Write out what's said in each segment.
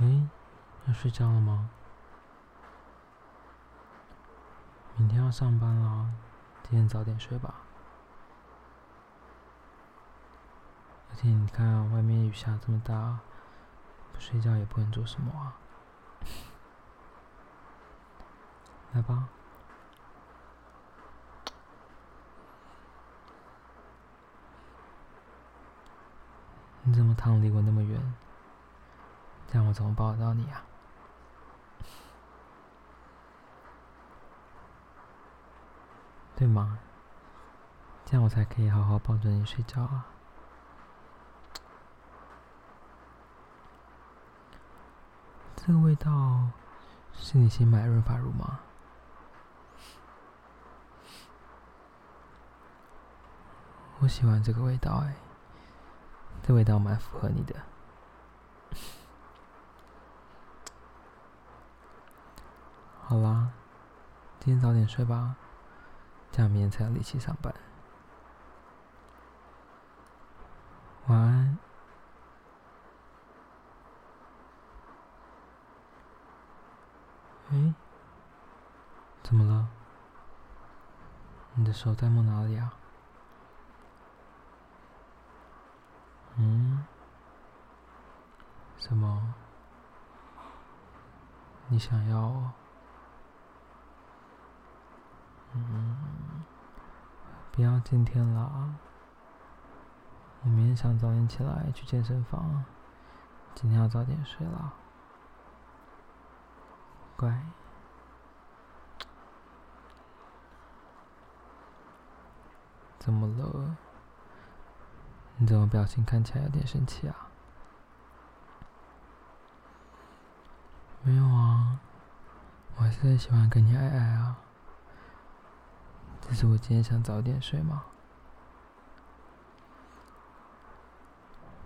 哎，要睡觉了吗？明天要上班了，今天早点睡吧。而且你看，外面雨下这么大，不睡觉也不能做什么啊。来吧。你怎么躺离我那么远？这样我怎么抱得到你啊？对吗？这样我才可以好好抱着你睡觉啊！这个味道是你新买的润发乳吗？我喜欢这个味道哎。这味道蛮符合你的。好啦，今天早点睡吧，这样明天才有力气上班。晚安。哎，怎么了？你的手在摸哪里啊？嗯？什么？你想要？嗯？不要今天了，我明天想早点起来去健身房，今天要早点睡了，乖。怎么了？你怎么表情看起来有点生气啊？没有啊，我还是喜欢跟你爱爱啊。只是我今天想早点睡嘛，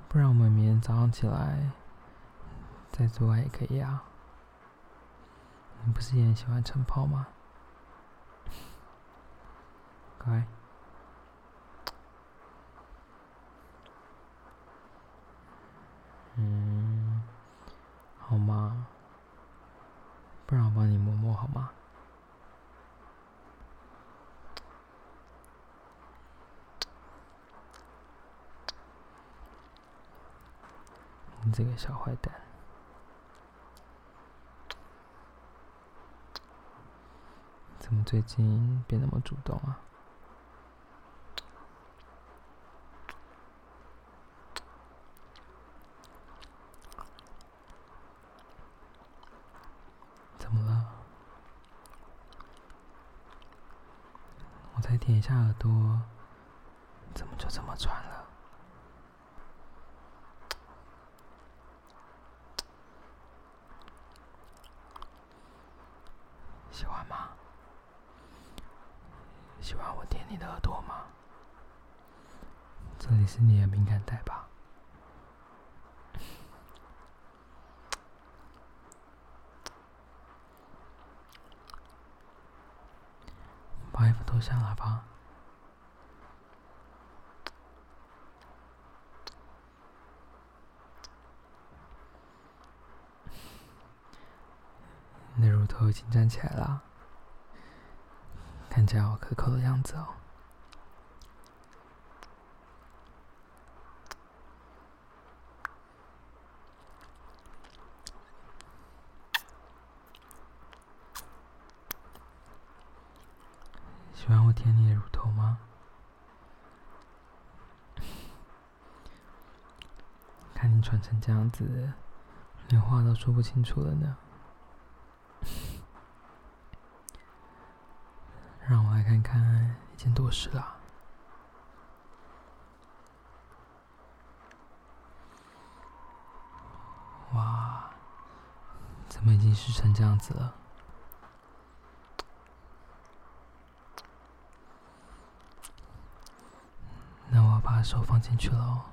不然我们明天早上起来再做爱也可以啊。你不是也很喜欢晨跑吗？乖。嗯，好吗？不然我帮你摸摸好吗？你这个小坏蛋，怎么最近变那么主动啊？怎么了？我才舔一下耳朵，怎么就这么喘了？喜欢吗？喜欢我舔你的耳朵吗？这里是你的敏感带吧？把衣服脱下来吧。你的乳头已经站起来了，看起来好可口的样子哦。喜欢我舔你的乳头吗？穿成这样子，连话都说不清楚了呢。让我来看看已经多事啦。哇，怎么已经湿成这样子了？那我把手放进去了哦。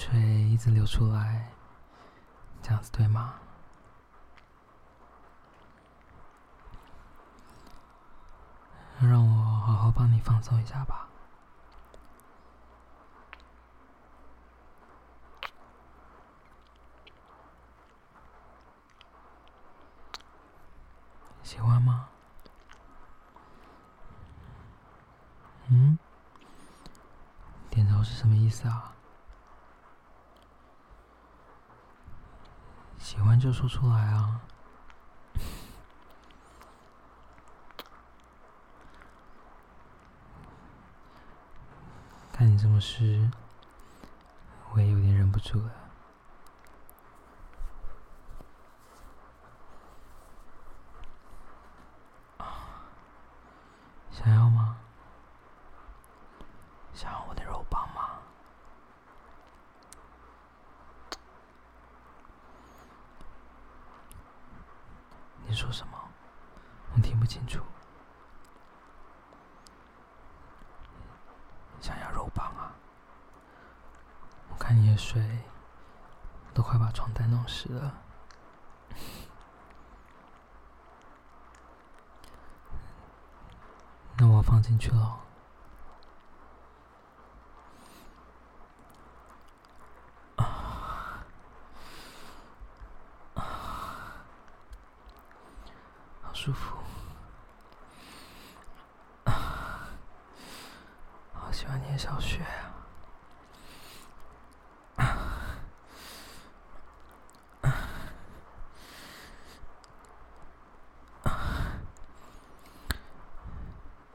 水一直流出来这样子对吗？让我好好帮你放松一下吧。喜欢吗？嗯？点头是什么意思啊？就说出来啊！看你这么湿，我也有点忍不住了。想要吗？想要我的肉棒吗？你说什么？我听不清楚。想要肉棒啊！我看你的水都快把床单弄湿了。那我放进去了。啊好舒服。好喜欢你的小穴啊！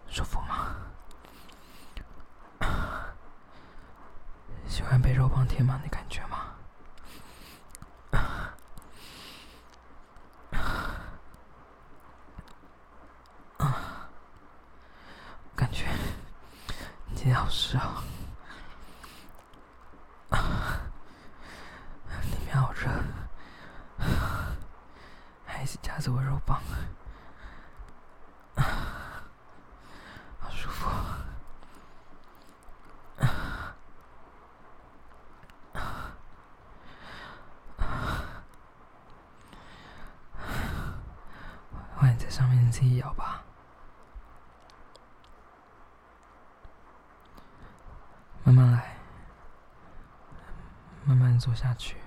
舒服吗？喜欢被肉棒填满的感觉吗？感觉你今天好湿啊！里面好热，还一直夹着我肉棒。好舒服。换你在上面自己咬吧，慢慢来，慢慢做下去。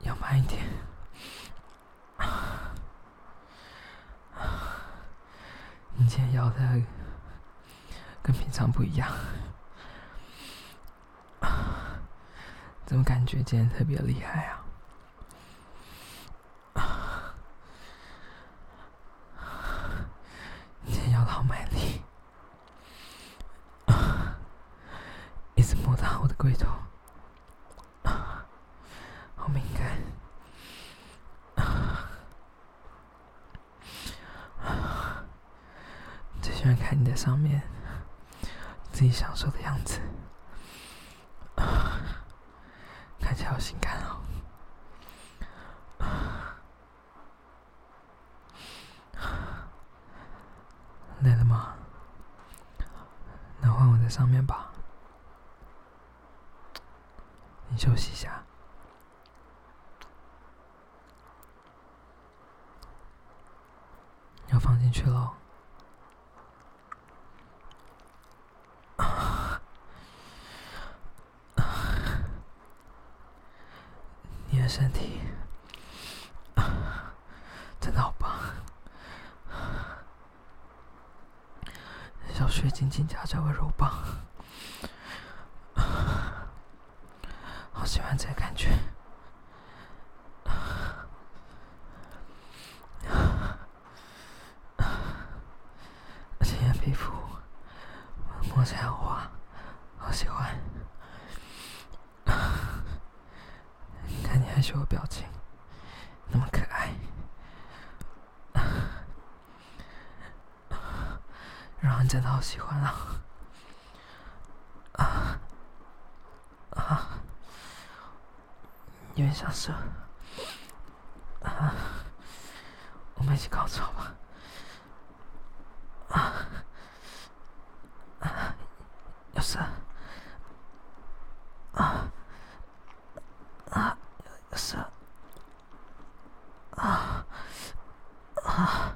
要慢一点。你今天咬的跟平常不一样，怎么感觉今天特别厉害啊？你今天咬的好卖力，一直摸到我的龟头。好敏感，最喜欢看你在上面自己享受的样子，好性感哦。累了吗？那换我在上面吧，你休息一下。要放进去喽！你的身体。真的好棒，小穴紧紧夹着我肉棒，好喜欢这个感觉。而且皮肤摸起来好滑，好喜欢。你看你害羞的表情，那么可爱，让人真的好喜欢啊！啊啊，有点想射啊！我们一起高潮吧！啊啊，要射啊啊，要射啊啊啊啊啊！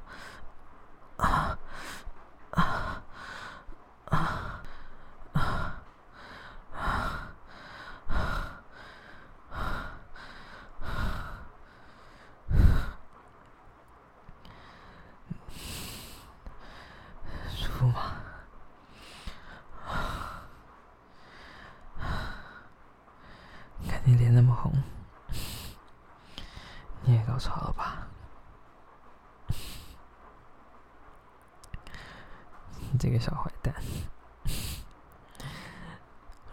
你脸那么红你也高潮了吧？你这个小坏蛋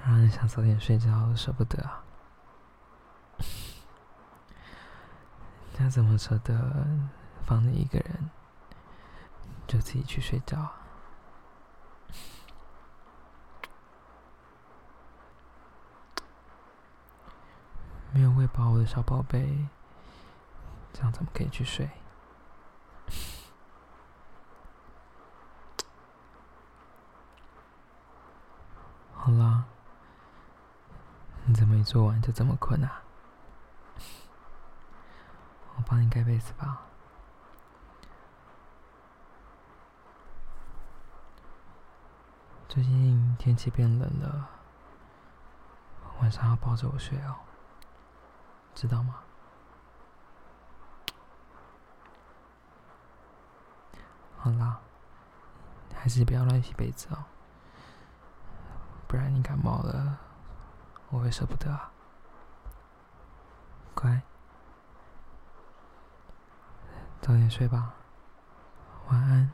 让你想早点睡觉舍不得啊。那怎么舍得放你一个人就自己去睡觉啊？没有喂饱我的小宝贝，这样怎么可以去睡？好啦，你怎么一做完就这么困啊？我帮你盖被子吧。最近天气变冷了，晚上要抱着我睡哦。知道吗？好啦，还是不要乱洗被子哦，不然你感冒了，我会舍不得啊。乖，早点睡吧，晚安。